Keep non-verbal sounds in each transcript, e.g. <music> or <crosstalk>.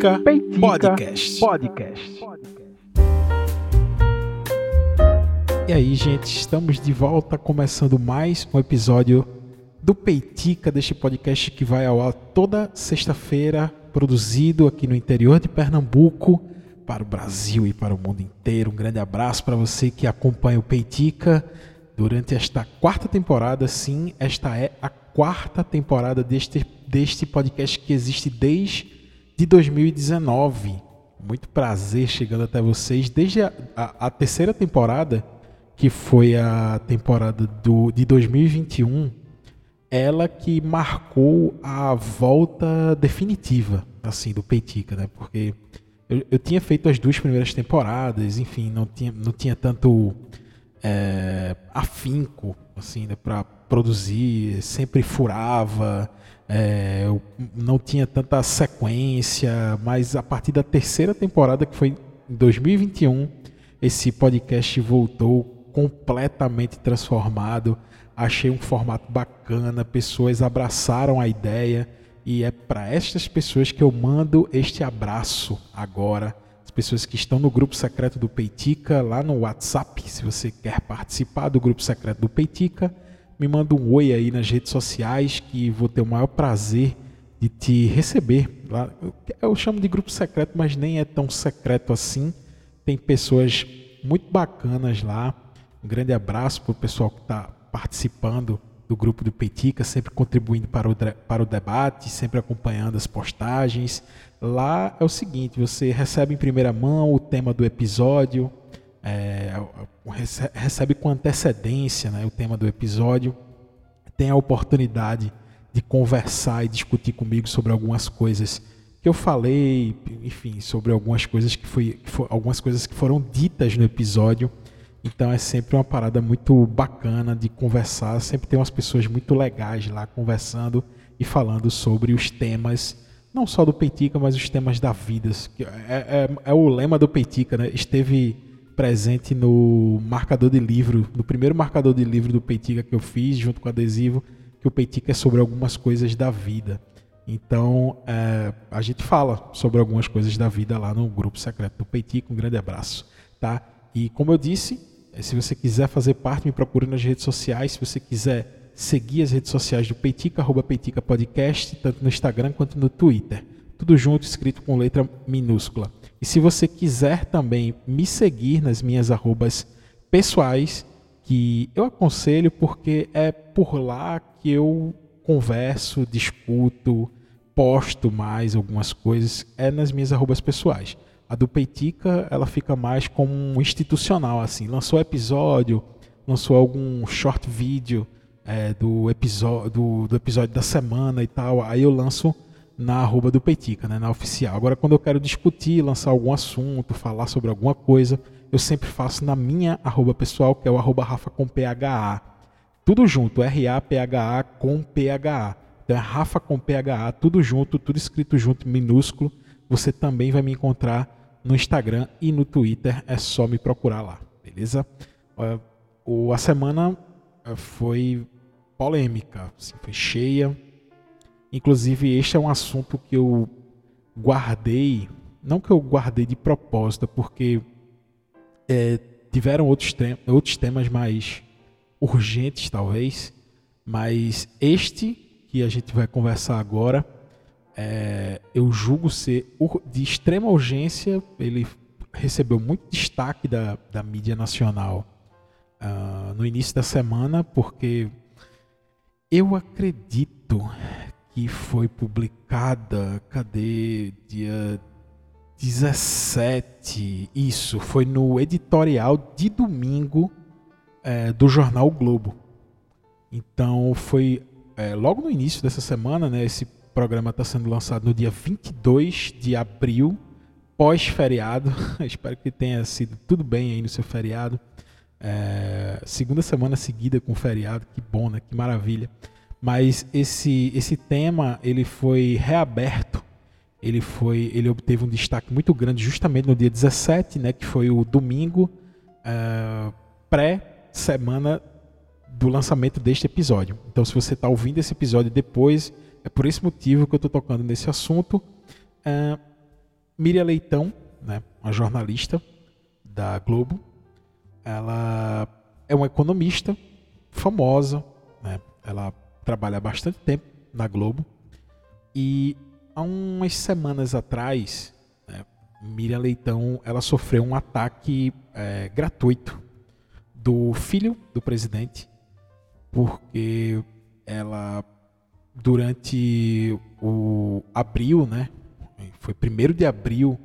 Peitica, Peitica Podcast. Podcast. E aí, gente, estamos de volta começando mais um episódio do Peitica, deste podcast que vai ao ar toda sexta-feira, produzido aqui no interior de Pernambuco, para o Brasil e para o mundo inteiro. Um grande abraço para você que acompanha o Peitica durante esta quarta temporada. Sim, esta é a quarta temporada deste, deste podcast que existe desde de 2019. Muito prazer chegando até vocês. Desde a, a, a terceira temporada, que foi a temporada do, de 2021, ela que marcou a volta definitiva assim do Peitica, né? Porque eu, eu, tinha feito as duas primeiras temporadas, enfim, não tinha, não tinha tanto é, afinco assim, né, para produzir, sempre furava, é, eu não tinha tanta sequência, mas a partir da terceira temporada, que foi em 2021, esse podcast voltou completamente transformado. Achei um formato bacana, pessoas abraçaram a ideia e é para estas pessoas que eu mando este abraço agora. As pessoas que estão no grupo secreto do Peitica, lá no WhatsApp, se você quer participar do grupo secreto do Peitica, me manda um oi aí nas redes sociais que vou ter o maior prazer de te receber. Lá. Eu chamo de grupo secreto, mas nem é tão secreto assim. Tem pessoas muito bacanas lá. Um grande abraço para o pessoal que está participando do grupo do Petica, sempre contribuindo para o, para o debate, sempre acompanhando as postagens. Lá é o seguinte: você recebe em primeira mão o tema do episódio, é, recebe com antecedência né, o tema do episódio, tem a oportunidade de conversar e discutir comigo sobre algumas coisas que eu falei, enfim, sobre algumas coisas que foi, que algumas coisas que foram ditas no episódio. Então é sempre uma parada muito bacana de conversar, sempre tem umas pessoas muito legais lá conversando e falando sobre os temas, não só do Peitica, mas os temas da vida. É, é, é o lema do Peitica, né? Esteve presente no marcador de livro, no primeiro marcador de livro do Peitica que eu fiz, junto com o adesivo, que o Peitica é sobre algumas coisas da vida. Então, é, a gente fala sobre algumas coisas da vida lá no grupo secreto do Peitica. Um grande abraço, tá? E como eu disse, é, se você quiser fazer parte, me procure nas redes sociais. Se você quiser seguir as redes sociais do Peitica, arroba Peitica Podcast, tanto no Instagram quanto no Twitter. Tudo junto, escrito com letra minúscula. E se você quiser também me seguir nas minhas arrobas pessoais, que eu aconselho porque é por lá que eu converso, discuto, posto mais algumas coisas, é nas minhas arrobas pessoais. A do Peitica, ela fica mais como um institucional, assim. Lançou episódio, lançou algum short vídeo é, do, episódio, do, do episódio da semana e tal. Aí eu lanço na arroba do Peitica, né, na oficial. Agora, quando eu quero discutir, lançar algum assunto, falar sobre alguma coisa, eu sempre faço na minha arroba pessoal, que é o arroba Rafa com PHA. Tudo junto, R-A-P-H-A com PHA. Então é Rafa com PHA, tudo junto, tudo escrito junto, minúsculo. Você também vai me encontrar no Instagram e no Twitter, é só me procurar lá, beleza? A semana eh, foi polêmica, assim, foi cheia Inclusive, este é um assunto que eu guardei, não que eu guardei de propósito, porque é, tiveram outros, outros temas mais urgentes, talvez, mas este que a gente vai conversar agora, é, eu julgo ser de extrema urgência. Ele recebeu muito destaque da, da mídia nacional uh, no início da semana, porque eu acredito que foi publicada, cadê? Dia 17. Isso, foi no editorial de domingo é, do jornal o Globo. Então foi é, logo no início dessa semana, né? Esse programa está sendo lançado no dia 22 de abril, pós-feriado. <laughs> Espero que tenha sido tudo bem aí no seu feriado. É, segunda semana seguida com feriado, que bom, né? Que maravilha mas esse esse tema ele foi reaberto. Ele foi ele obteve um destaque muito grande justamente no dia 17 né que foi o domingo uh, pré semana do lançamento deste episódio. Então se você está ouvindo esse episódio depois é por esse motivo que eu estou tocando nesse assunto. Uh, Miriam Leitão, né, uma jornalista da Globo, ela é uma economista famosa, né, ela trabalha bastante tempo na Globo e há umas semanas atrás, né, Miriam Leitão ela sofreu um ataque é, gratuito do filho do presidente, porque ela durante o abril, né? Foi primeiro de abril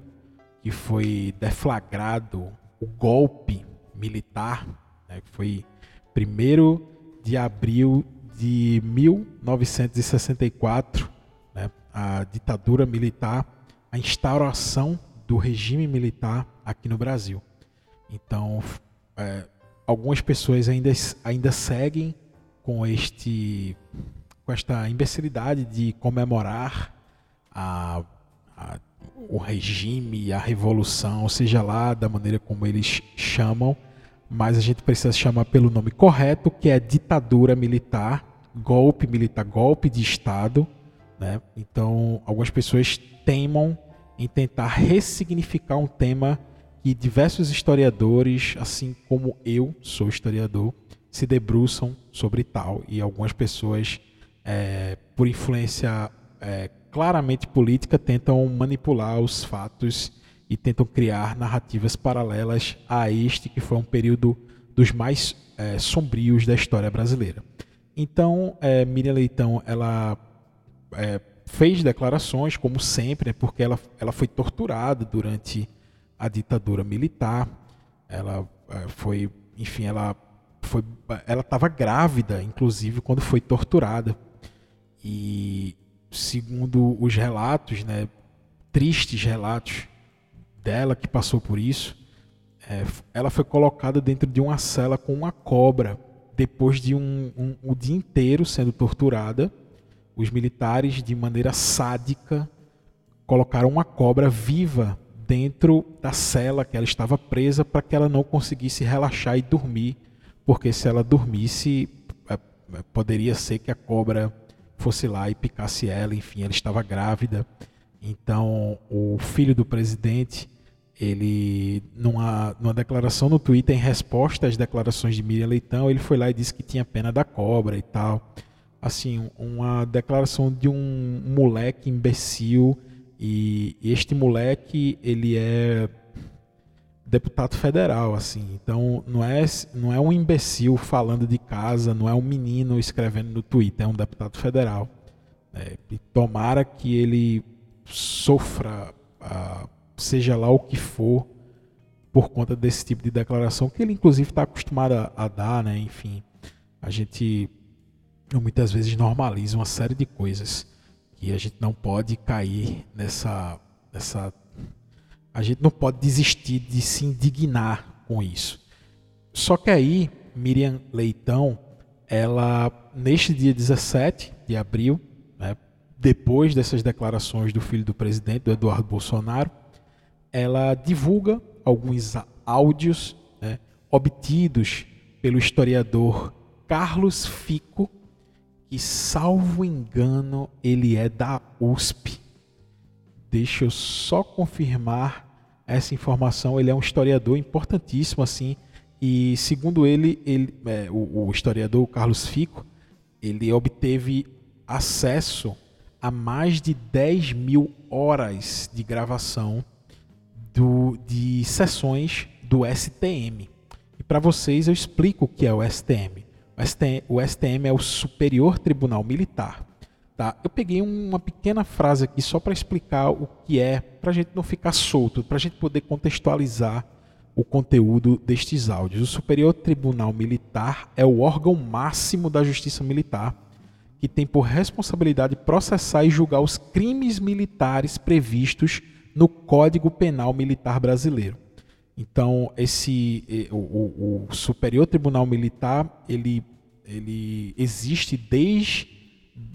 que foi deflagrado o golpe militar, né, foi primeiro de abril de 1964, né, a ditadura militar, a instauração do regime militar aqui no Brasil. Então, é, algumas pessoas ainda, ainda seguem com este com esta imbecilidade de comemorar a, a, o regime, a revolução, seja lá da maneira como eles chamam, mas a gente precisa chamar pelo nome correto, que é ditadura militar, golpe militar, golpe de Estado. Né? Então, algumas pessoas teimam em tentar ressignificar um tema que diversos historiadores, assim como eu sou historiador, se debruçam sobre tal e algumas pessoas, é, por influência é, claramente política, tentam manipular os fatos e tentam criar narrativas paralelas a este que foi um período dos mais é, sombrios da história brasileira. Então, é, Miriam Leitão, ela é, fez declarações, como sempre, porque ela, ela foi torturada durante a ditadura militar. Ela é, foi, enfim, ela foi, ela estava grávida, inclusive, quando foi torturada. E segundo os relatos, né, tristes relatos dela que passou por isso, é, ela foi colocada dentro de uma cela com uma cobra depois de um, um, o dia inteiro sendo torturada. Os militares, de maneira sádica, colocaram uma cobra viva dentro da cela que ela estava presa para que ela não conseguisse relaxar e dormir, porque se ela dormisse, é, é, poderia ser que a cobra fosse lá e picasse ela, enfim, ela estava grávida. Então, o filho do presidente, ele numa, numa declaração no Twitter em resposta às declarações de Miriam Leitão, ele foi lá e disse que tinha pena da cobra e tal. Assim, uma declaração de um moleque imbecil e este moleque, ele é deputado federal, assim. Então, não é, não é um imbecil falando de casa, não é um menino escrevendo no Twitter, é um deputado federal. É, e tomara que ele sofra, ah, seja lá o que for, por conta desse tipo de declaração, que ele inclusive está acostumado a, a, dar, né? Enfim, a gente muitas vezes normaliza uma série de coisas e a gente não pode cair nessa, nessa. A gente não pode desistir de se indignar com isso. Só que aí, Miriam Leitão, ela, neste dia 17 de abril, né, depois dessas declarações do filho do presidente, do Eduardo Bolsonaro, ela divulga alguns áudios né, obtidos pelo historiador Carlos Fico, que, salvo engano, ele é da USP. Deixa eu só confirmar essa informação. Ele é um historiador importantíssimo, assim, e segundo ele, ele é, o, o historiador Carlos Fico, ele obteve acesso a mais de 10 mil horas de gravação do, de sessões do STM. E para vocês eu explico o que é o STM. O STM, o STM é o Superior Tribunal Militar. Tá? Eu peguei uma pequena frase aqui só para explicar o que é, para a gente não ficar solto, para a gente poder contextualizar o conteúdo destes áudios. O Superior Tribunal Militar é o órgão máximo da Justiça Militar que tem por responsabilidade processar e julgar os crimes militares previstos no Código Penal Militar Brasileiro. Então, esse o, o, o Superior Tribunal Militar ele, ele existe desde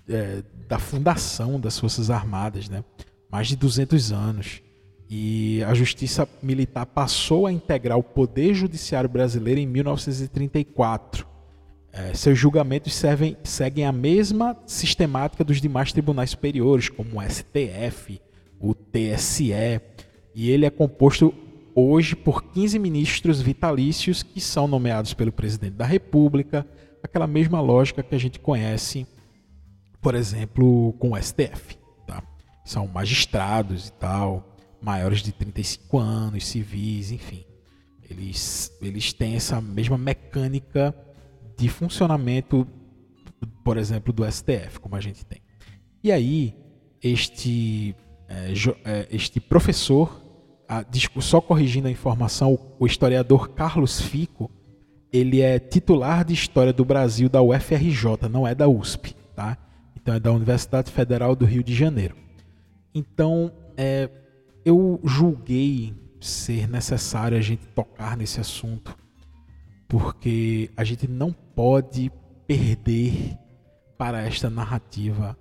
é, da fundação das Forças Armadas, né? mais de 200 anos. E a Justiça Militar passou a integrar o Poder Judiciário Brasileiro em 1934. É, seus julgamentos servem, seguem a mesma sistemática dos demais tribunais superiores, como o STF, o TSE, E ele é composto hoje por 15 ministros vitalícios que são nomeados pelo presidente da República, aquela mesma lógica que a gente conhece, por exemplo, com o STF. Tá? São magistrados e tal, maiores de 35 anos, civis, enfim. Eles, eles têm essa mesma mecânica de funcionamento, por exemplo, do STF, como a gente tem. E aí, este, este professor, só corrigindo a informação, o historiador Carlos Fico, ele é titular de História do Brasil da UFRJ, não é da USP, tá? Então é da Universidade Federal do Rio de Janeiro. Então, é, eu julguei ser necessário a gente tocar nesse assunto, porque a gente não pode perder para esta narrativa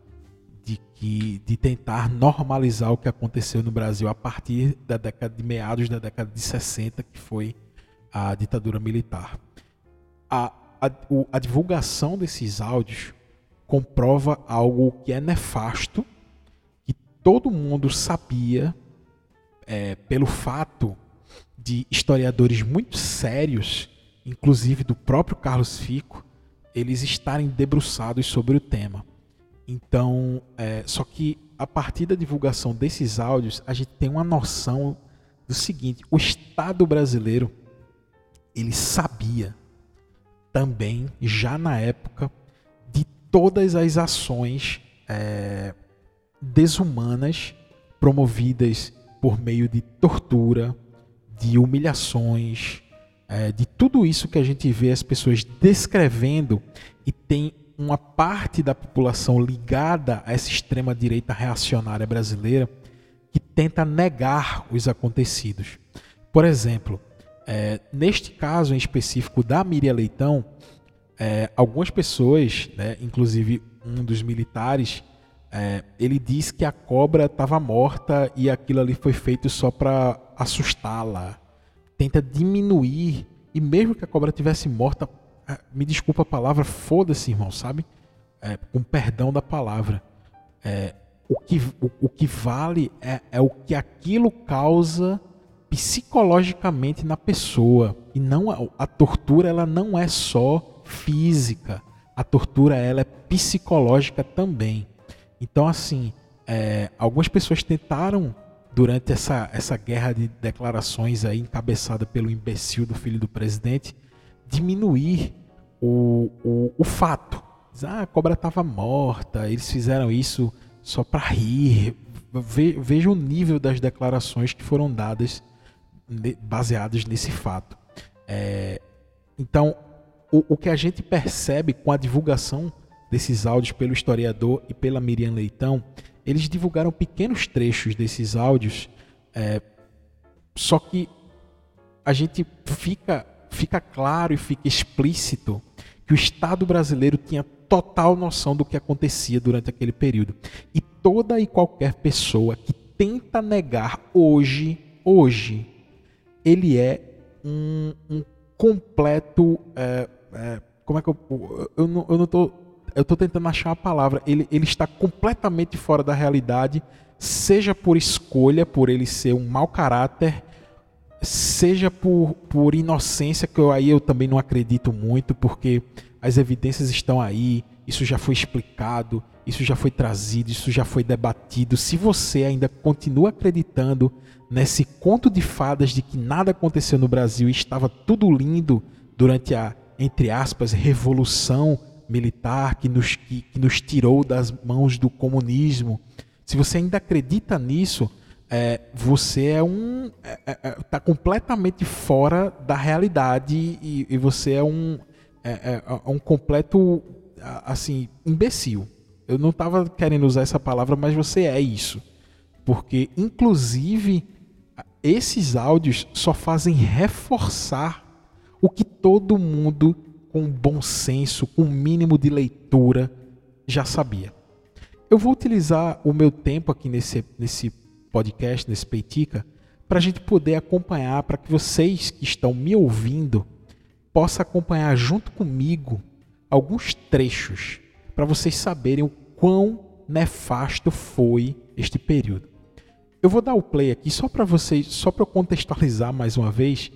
de que de tentar normalizar o que aconteceu no Brasil a partir da década de meados da década de 60, que foi a ditadura militar. A, a, o, a divulgação desses áudios comprova algo que é nefasto, que todo mundo sabia é, pelo fato de historiadores muito sérios, inclusive do próprio Carlos Fico, eles estarem debruçados sobre o tema. Então, é, só que a partir da divulgação desses áudios, a gente tem uma noção do seguinte: o Estado brasileiro ele sabia também, já na época, de todas as ações é, desumanas promovidas por meio de tortura, de humilhações, é, de tudo isso que a gente vê as pessoas descrevendo e tem uma parte da população ligada a essa extrema direita reacionária brasileira que tenta negar os acontecidos. Por exemplo, é, neste caso em específico da Miriam Leitão, é, algumas pessoas, né, inclusive um dos militares, é, ele diz que a cobra estava morta e aquilo ali foi feito só para assustá-la. Tenta diminuir, e mesmo que a cobra tivesse morta, me desculpa a palavra, foda-se, irmão, sabe? É, com perdão da palavra. É, o, que, o, o, que vale é, é o que aquilo causa psicologicamente na pessoa. E não a, a tortura ela não é só física. A tortura ela é psicológica também. Então, assim, é, algumas pessoas tentaram, durante essa, essa guerra de declarações aí, encabeçada pelo imbecil do filho do presidente, diminuir o, o, o fato. Ah, a cobra estava morta, eles fizeram isso só para rir. veja o nível das declarações que foram dadas baseadas nesse fato. É, então, o, o que a gente percebe com a divulgação desses áudios pelo historiador e pela Miriam Leitão, eles divulgaram pequenos trechos desses áudios, é, só que a gente fica, fica claro e fica explícito que o Estado brasileiro tinha total noção do que acontecia durante aquele período. E toda e qualquer pessoa que tenta negar hoje, hoje, ele é um, um completo. É, é, como é que eu. Eu não, eu não eu estou tentando achar a palavra, ele, ele está completamente fora da realidade, seja por escolha, por ele ser um mau caráter, seja por, por inocência, que eu, aí eu também não acredito muito, porque as evidências estão aí, isso já foi explicado, isso já foi trazido, isso já foi debatido. Se você ainda continua acreditando nesse conto de fadas de que nada aconteceu no Brasil e estava tudo lindo durante a, entre aspas, revolução militar que nos, que, que nos tirou das mãos do comunismo, se você ainda acredita nisso, é, você é um está é, é, tá completamente fora da realidade e, e você é um é, é, é um completo assim imbecil. Eu não estava querendo usar essa palavra, mas você é isso, porque inclusive esses áudios só fazem reforçar o que todo mundo com bom senso, com um mínimo de leitura, já sabia. Eu vou utilizar o meu tempo aqui nesse, nesse podcast, nesse Peitica, para a gente poder acompanhar, para que vocês que estão me ouvindo possam acompanhar junto comigo alguns trechos, para vocês saberem o quão nefasto foi este período. Eu vou dar o play aqui só para vocês, só para contextualizar mais uma vez.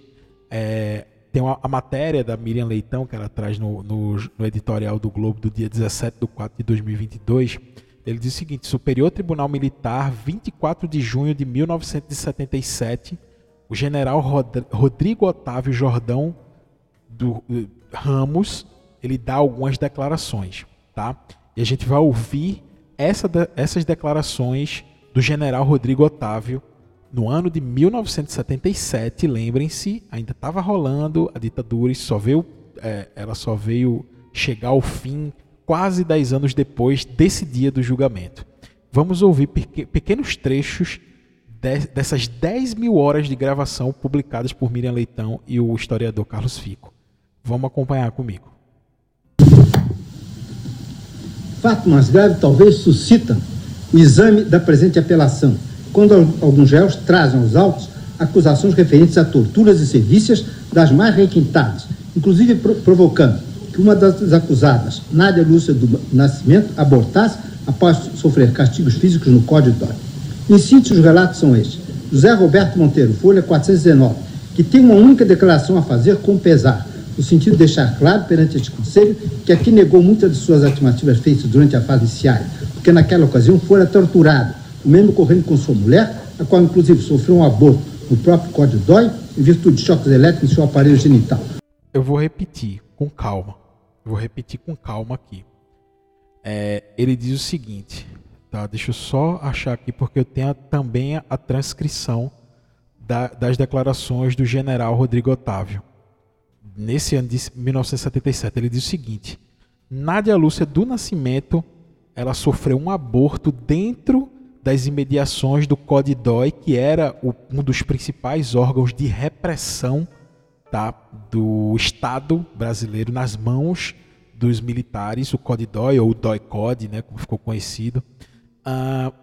É, tem uma, a matéria da Miriam Leitão que ela traz no, no, no, editorial do Globo do dia 17 de 4 de 2022. Ele diz o seguinte: Superior Tribunal Militar, 24 de junho de 1977, o general Rod Rodrigo Otávio Jordão do, uh, Ramos ele dá algumas declarações, tá? E a gente vai ouvir essa, essas declarações do general Rodrigo Otávio no ano de 1977. Lembrem-se, ainda estava rolando a ditadura e só veio, é, ela só veio chegar ao fim quase 10 anos depois desse dia do julgamento. Vamos ouvir pequenos trechos dessas 10 mil horas de gravação publicadas por Miriam Leitão e o historiador Carlos Fico. Vamos acompanhar comigo. Fato mais grave talvez suscita o exame da presente apelação, quando alguns réus trazem aos autos acusações referentes a torturas e sevícias das mais requintadas, inclusive provocando que uma das acusadas, Nádia Lúcia do Nascimento, abortasse após sofrer castigos físicos no Código Dói. Em síntese, os relatos são estes. José Roberto Monteiro, Folha 419, que tem uma única declaração a fazer com pesar, no sentido de deixar claro perante este Conselho que aqui negou muitas de suas afirmativas feitas durante a fase inicial, porque naquela ocasião fora torturado, o mesmo ocorrendo com sua mulher, a qual inclusive sofreu um aborto no próprio Código Dói, em virtude de choques elétricos em seu aparelho genital. Eu vou repetir com calma. Vou repetir com calma aqui. É, ele diz o seguinte, tá? Deixa eu só achar aqui porque eu tenho também a, a transcrição da, das declarações do general Rodrigo Otávio nesse ano de 1977, ele diz o seguinte: Nádia Lúcia do Nascimento, ela sofreu um aborto dentro das imediações do CODIDOI, que era o, um dos principais órgãos de repressão tá, do Estado brasileiro nas mãos dos militares, o CODIDOI, ou o DOI-COD, né, como ficou conhecido. Uh,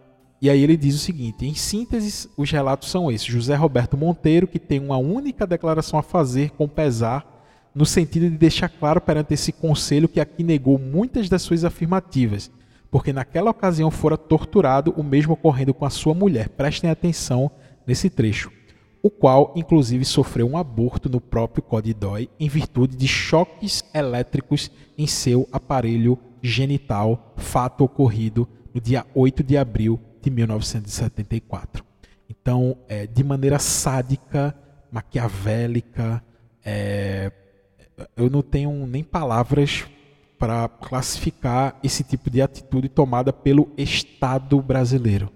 e aí ele diz o seguinte: em síntese, os relatos são esses. José Roberto Monteiro, que tem uma única declaração a fazer com pesar no sentido de deixar claro perante esse conselho que aqui negou muitas das suas afirmativas, porque naquela ocasião fora torturado, o mesmo ocorrendo com a sua mulher. Prestem atenção nesse trecho. O qual, inclusive, sofreu um aborto no próprio Codidói em virtude de choques elétricos em seu aparelho genital, fato ocorrido no dia 8 de abril de 1974. Então, é, de maneira sádica, maquiavélica, é, eu não tenho nem palavras para classificar esse tipo de atitude tomada pelo Estado brasileiro.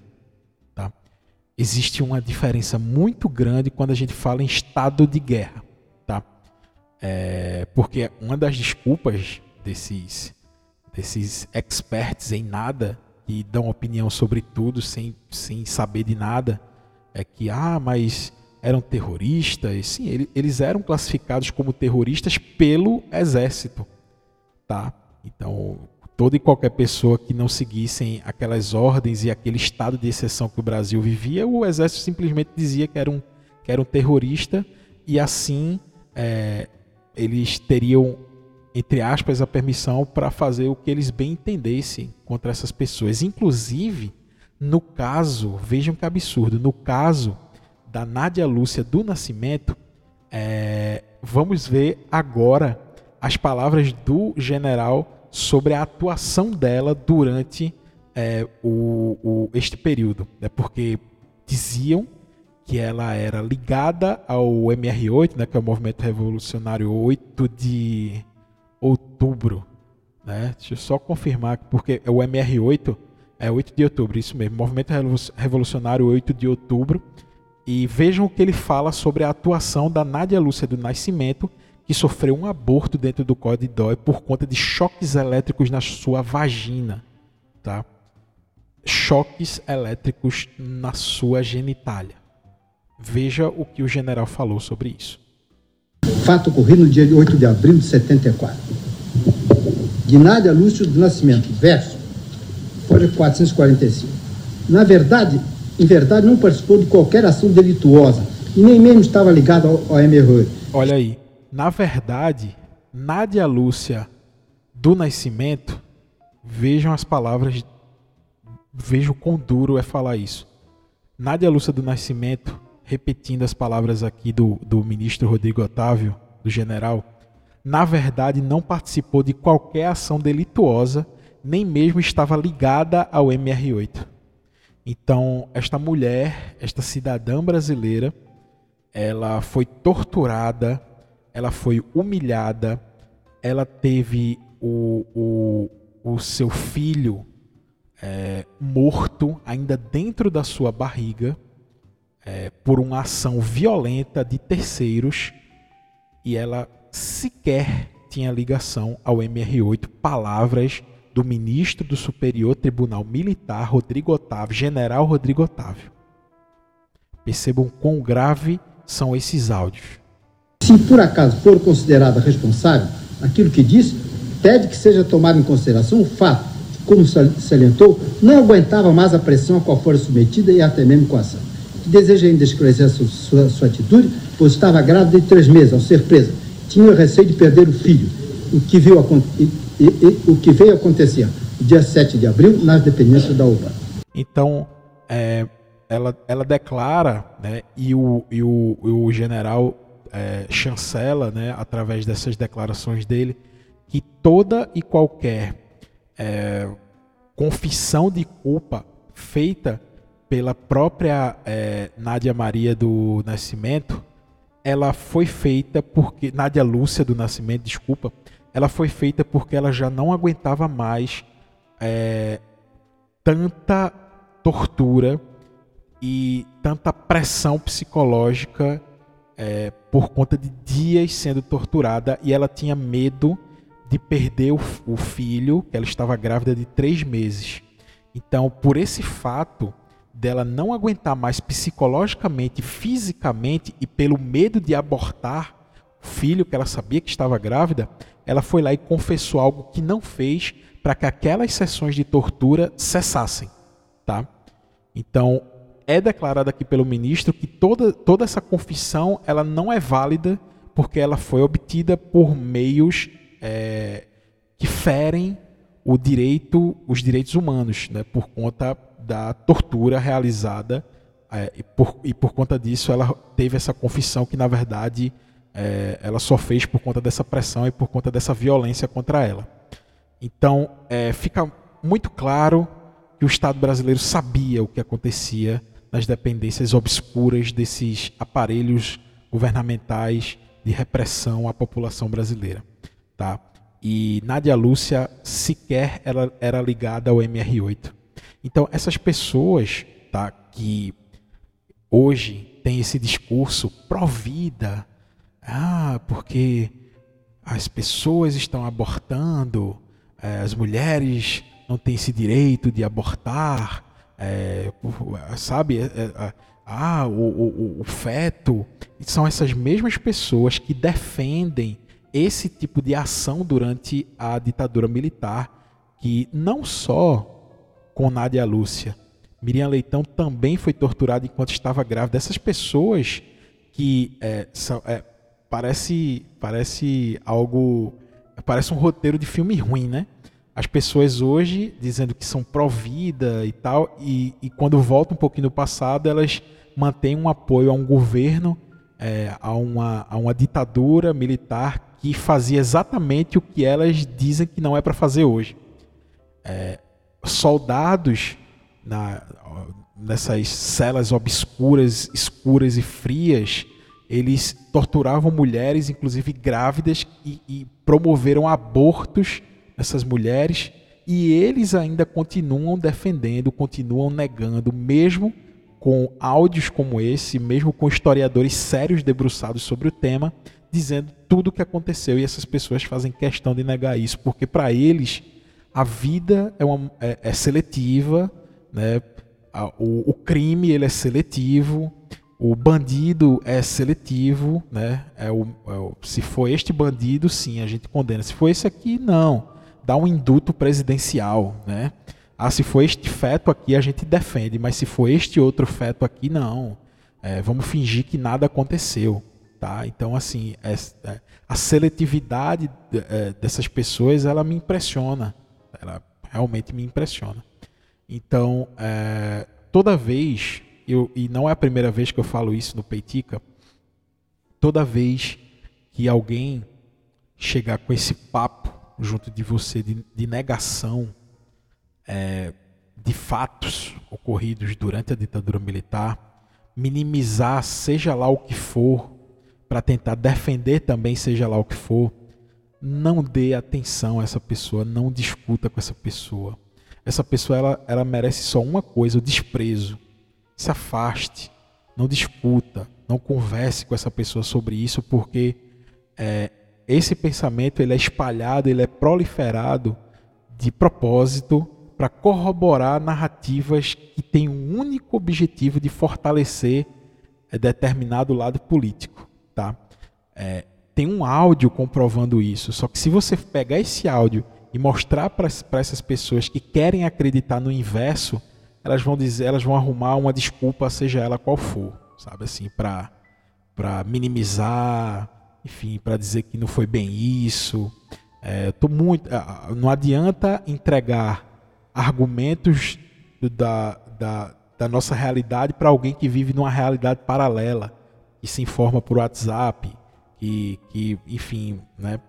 Existe uma diferença muito grande quando a gente fala em estado de guerra. Tá? É, porque uma das desculpas desses, desses experts em nada, que dão opinião sobre tudo sem, sem saber de nada, é que, ah, mas eram terroristas. Sim, eles eram classificados como terroristas pelo exército, tá? Então, toda e qualquer pessoa que não seguissem aquelas ordens e aquele estado de exceção que o Brasil vivia, o exército simplesmente dizia que era um, que era um terrorista e assim é, eles teriam, entre aspas, a permissão para fazer o que eles bem entendessem contra essas pessoas. Inclusive, no caso, vejam que absurdo, no caso da Nádia Lúcia do Nascimento, é, vamos ver agora as palavras do general sobre a atuação dela durante é, o, o, este período. Né? Porque diziam que ela era ligada ao MR8, né, que é o Movimento Revolucionário 8 de outubro. Né? Deixa eu só confirmar, porque o MR8 é 8 de outubro, isso mesmo, Movimento Revolucionário 8 de outubro, e vejam o que ele fala sobre a atuação da Nádia Lúcia do Nascimento, que sofreu um aborto dentro do Dói por conta de choques elétricos na sua vagina. Tá? Choques elétricos na sua genitália. Veja o que o general falou sobre isso. Fato ocorrido no dia 8 de abril de 74. De Nádia Lúcia do Nascimento, verso, folha 445. Na verdade, em verdade, não participou de qualquer ação delituosa e nem mesmo estava ligado ao, ao MROI. Olha aí, na verdade, Nádia Lúcia do Nascimento, vejam as palavras, vejam quão duro é falar isso. Nádia Lúcia do Nascimento, repetindo as palavras aqui do, do ministro Rodrigo Otávio, do general, na verdade não participou de qualquer ação delituosa, nem mesmo estava ligada ao MR8. Então, esta mulher, esta cidadã brasileira, ela foi torturada, ela foi humilhada, ela teve o, o, o seu filho é, morto ainda dentro da sua barriga é, por uma ação violenta de terceiros e ela sequer tinha ligação ao MR8. Palavras do ministro do Superior Tribunal Militar, Rodrigo Otávio, general Rodrigo Otávio. Percebam quão grave são esses áudios. Se por acaso for considerada responsável, aquilo que disse, pede que seja tomado em consideração o fato, como salientou, não aguentava mais a pressão a qual fora submetida e até mesmo com a ação. Deseja ainda esclarecer sua, sua, sua atitude, pois estava grávida de três meses ao ser presa. Tinha receio de perder o filho, o que, viu, e, e, e, o que veio acontecer dia 7 de abril nas dependências da UBA. Então, é, ela, ela declara, né, e, o, e o, o general é, chancela, né, através dessas declarações dele, que toda e qualquer é, confissão de culpa feita pela própria é, Nádia Maria do Nascimento, ela foi feita porque Nádia Lúcia do Nascimento, desculpa, ela foi feita porque ela já não aguentava mais é, tanta tortura e tanta pressão psicológica é, por conta de dias sendo torturada e ela tinha medo de perder o, o filho, ela estava grávida de três meses. Então, por esse fato dela não aguentar mais psicologicamente, fisicamente e pelo medo de abortar o filho que ela sabia que estava grávida, ela foi lá e confessou algo que não fez para que aquelas sessões de tortura cessassem, tá? Então, é declarado aqui pelo ministro que toda, toda essa confissão ela não é válida porque ela foi obtida por meios é, que ferem o direito, os direitos humanos, né, por conta da tortura realizada é, e, por, e por conta disso ela teve essa confissão que na verdade é, ela só fez por conta dessa pressão e por conta dessa violência contra ela. Então é, fica muito claro que o Estado brasileiro sabia o que acontecia nas dependências obscuras desses aparelhos governamentais de repressão à população brasileira tá? E Nádia Lúcia sequer ela era ligada ao MR8. Então essas pessoas, tá, que hoje tem esse discurso pró-vida, ah, porque as pessoas estão abortando, é, as mulheres não têm esse direito de abortar, é, sabe? É, é, ah, o, o, o feto. São essas mesmas pessoas que defendem esse tipo de ação durante a ditadura militar, que não só com Nádia Lúcia, Miriam Leitão também foi torturada enquanto estava grávida. Essas pessoas que é, são, é, parece, parece algo, parece um roteiro de filme ruim, né? As pessoas hoje dizendo que são pró-vida e tal, e, e quando voltam um pouquinho no passado, elas mantêm um apoio a um governo, é, a, uma, a uma ditadura militar que fazia exatamente o que elas dizem que não é para fazer hoje. É, soldados na, nessas celas obscuras, escuras e frias, eles torturavam mulheres, inclusive grávidas, e, e promoveram abortos nessas mulheres. E eles ainda continuam defendendo, continuam negando, mesmo com áudios como esse, mesmo com historiadores sérios debruçados sobre o tema, dizendo tudo o que aconteceu e essas pessoas fazem questão de negar isso, porque para eles a vida é, uma, é, é seletiva, né? o, o, crime ele é seletivo, o bandido é seletivo, né? É o, é o, se for este bandido, sim, a gente condena. Se for esse aqui, não. Dá um induto presidencial, né? Ah, se for este feto aqui, a gente defende, mas se for este outro feto aqui, não. É, vamos fingir que nada aconteceu. Tá? Então, assim, é, a seletividade é, dessas pessoas, ela me impressiona. Ela realmente me impressiona. Então, é, toda vez eu, e não é a primeira vez que eu falo isso no Peitica, toda vez que alguém chegar com esse papo junto de você de, de negação é, de fatos ocorridos durante a ditadura militar, minimizar seja lá o que for, para tentar defender também seja lá o que for, não dê atenção a essa pessoa, não discuta com essa pessoa. Essa pessoa ela, ela merece só uma coisa, o desprezo. Se afaste, não discuta, não converse com essa pessoa sobre isso, porque é, esse pensamento ele é espalhado, ele é proliferado de propósito para corroborar narrativas que têm um único objetivo de fortalecer é, determinado lado político, tá? É, tem um áudio comprovando isso. Só que se você pegar esse áudio e mostrar para essas pessoas que querem acreditar no inverso, elas vão dizer, elas vão arrumar uma desculpa, seja ela qual for, sabe assim, para para minimizar, enfim, para dizer que não foi bem isso. É, tô muito, não adianta entregar argumentos da, da, da nossa realidade para alguém que vive numa realidade paralela, que se informa por WhatsApp, que, que enfim, né,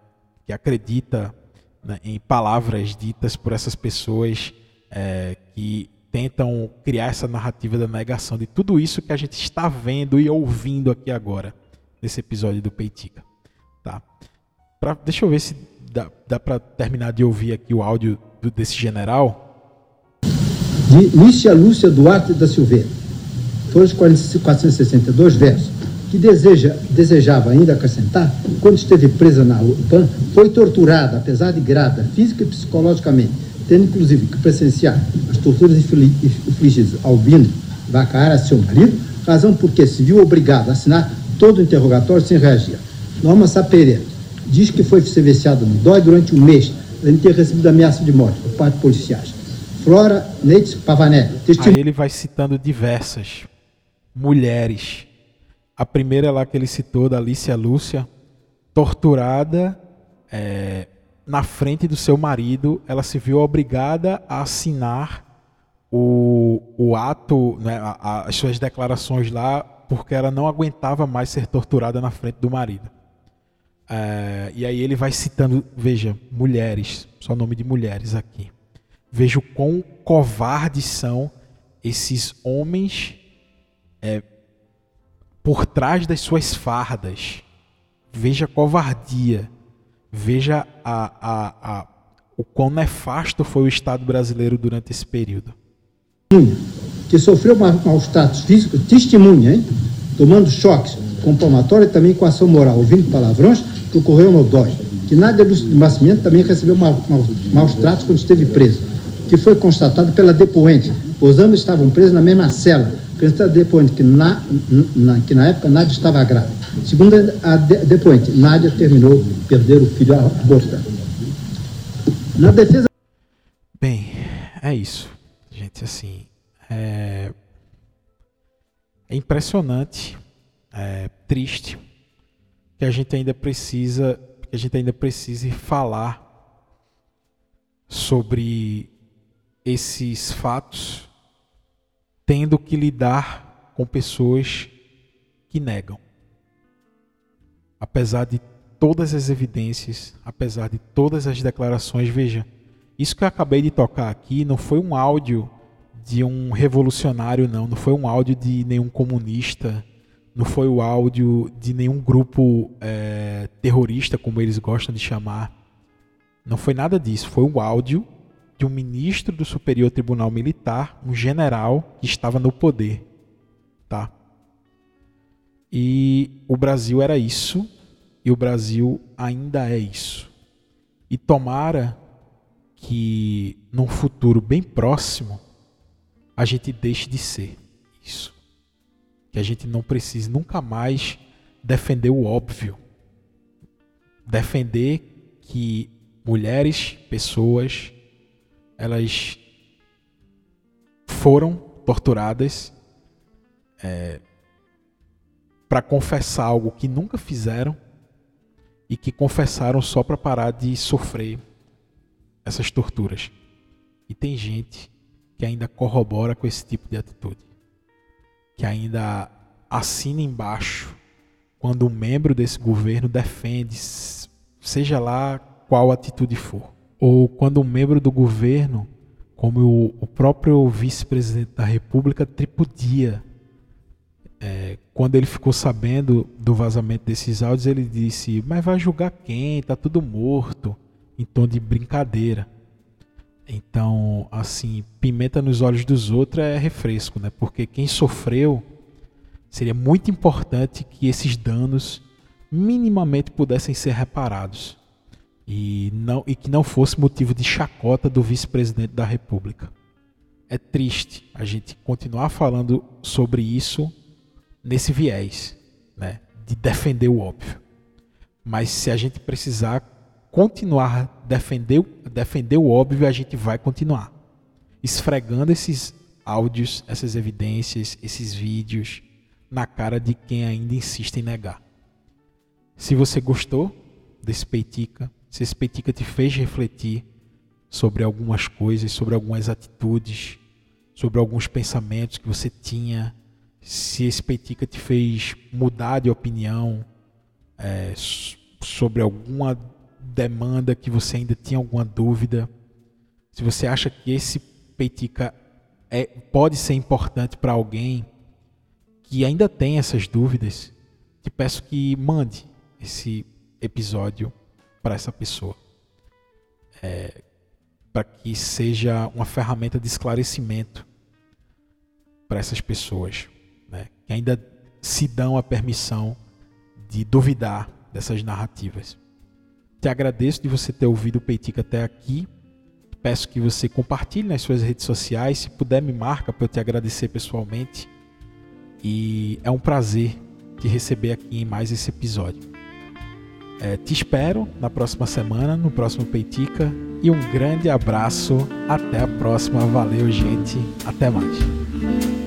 que acredita né, em palavras ditas por essas pessoas é, que tentam criar essa narrativa da negação de tudo isso que a gente está vendo e ouvindo aqui agora nesse episódio do Peitica, tá? Pra, deixa eu ver se dá, dá para terminar de ouvir aqui o áudio do, desse general. De Lícia Lúcia Duarte da Silveira. Os 462 versos que deseja, desejava ainda acrescentar, quando esteve presa na UPAN, foi torturada, apesar de grada, física e psicologicamente, tendo inclusive que presenciar as torturas infligidas ao Bino Vacara, seu marido, razão porque se viu obrigada a assinar todo o interrogatório sem reagir. Norma Sapereira diz que foi sevenciada no DOI durante um mês, além de ter recebido ameaça de morte por parte de policiais. Flora Neitz Pavanelli. Aí ele vai citando diversas mulheres a primeira lá que ele citou, da Alicia Lúcia, torturada é, na frente do seu marido, ela se viu obrigada a assinar o, o ato, né, a, a, as suas declarações lá, porque ela não aguentava mais ser torturada na frente do marido. É, e aí ele vai citando, veja, mulheres, só nome de mulheres aqui. Veja o quão covardes são esses homens é, por trás das suas fardas. Veja a covardia. Veja a, a, a, o quão nefasto foi o Estado brasileiro durante esse período. Que sofreu maus tratos físicos, testemunha, hein? tomando choques com palmatória e também com ação moral, ouvindo palavrões ocorreu no DOI. Que Lúcio de Nascimento também recebeu maus, tratos quando esteve preso. Que foi constatado pela depoente. Os ambos estavam presos na mesma cela Acredita depoente que na, na, que na época Nádia estava grávida. Segundo a de, depoente, Nádia terminou perder o filho abortado. Na defesa. Bem, é isso, gente. Assim, é, é impressionante, é triste que a gente ainda precisa, que a gente ainda precise falar sobre esses fatos tendo que lidar com pessoas que negam. Apesar de todas as evidências, apesar de todas as declarações, veja, isso que eu acabei de tocar aqui não foi um áudio de um revolucionário, não, não foi um áudio de nenhum comunista, não foi o áudio de nenhum grupo é, terrorista, como eles gostam de chamar. Não foi nada disso, foi um áudio de um ministro do Superior Tribunal Militar, um general que estava no poder, tá? E o Brasil era isso, e o Brasil ainda é isso. E tomara que num futuro bem próximo a gente deixe de ser isso. Que a gente não precise nunca mais defender o óbvio. Defender que mulheres, pessoas, elas foram torturadas é, para confessar algo que nunca fizeram e que confessaram só para parar de sofrer essas torturas. E tem gente que ainda corrobora com esse tipo de atitude. Que ainda assina embaixo quando um membro desse governo defende, seja lá qual atitude for, ou quando um membro do governo, como o, próprio vice-presidente da República, tripudia. É, quando ele ficou sabendo do vazamento desses áudios, ele disse: Mas vai julgar quem? Tá tudo morto, em tom de brincadeira. Então, assim, pimenta nos olhos dos outros é refresco, né? Porque quem sofreu seria muito importante que esses danos minimamente pudessem ser reparados e não e que não fosse motivo de chacota do vice-presidente da República. É triste a gente continuar falando sobre isso nesse viés, né, de defender o óbvio. Mas se a gente precisar continuar defender, defender o óbvio, a gente vai continuar esfregando esses áudios, essas evidências, esses vídeos na cara de quem ainda insiste em negar. Se você gostou desse Peitica, se esse Peitica te fez refletir sobre algumas coisas, sobre algumas atitudes, sobre alguns pensamentos que você tinha, se esse Peitica te fez mudar de opinião é, sobre alguma demanda que você ainda tinha alguma dúvida, se você acha que esse peitica é, pode ser importante para alguém que ainda tem essas dúvidas, te peço que mande esse episódio para essa pessoa. É, para que seja uma ferramenta de esclarecimento para essas pessoas né, que ainda se dão a permissão de duvidar dessas narrativas. Te agradeço de você ter ouvido o Peitica até aqui. Peço que você compartilhe nas suas redes sociais. Se puder, me marca para eu te agradecer pessoalmente. E é um prazer te receber aqui em mais esse episódio. É, te espero na próxima semana, no próximo Peitica. E um grande abraço. Até a próxima. Valeu, gente. Até mais.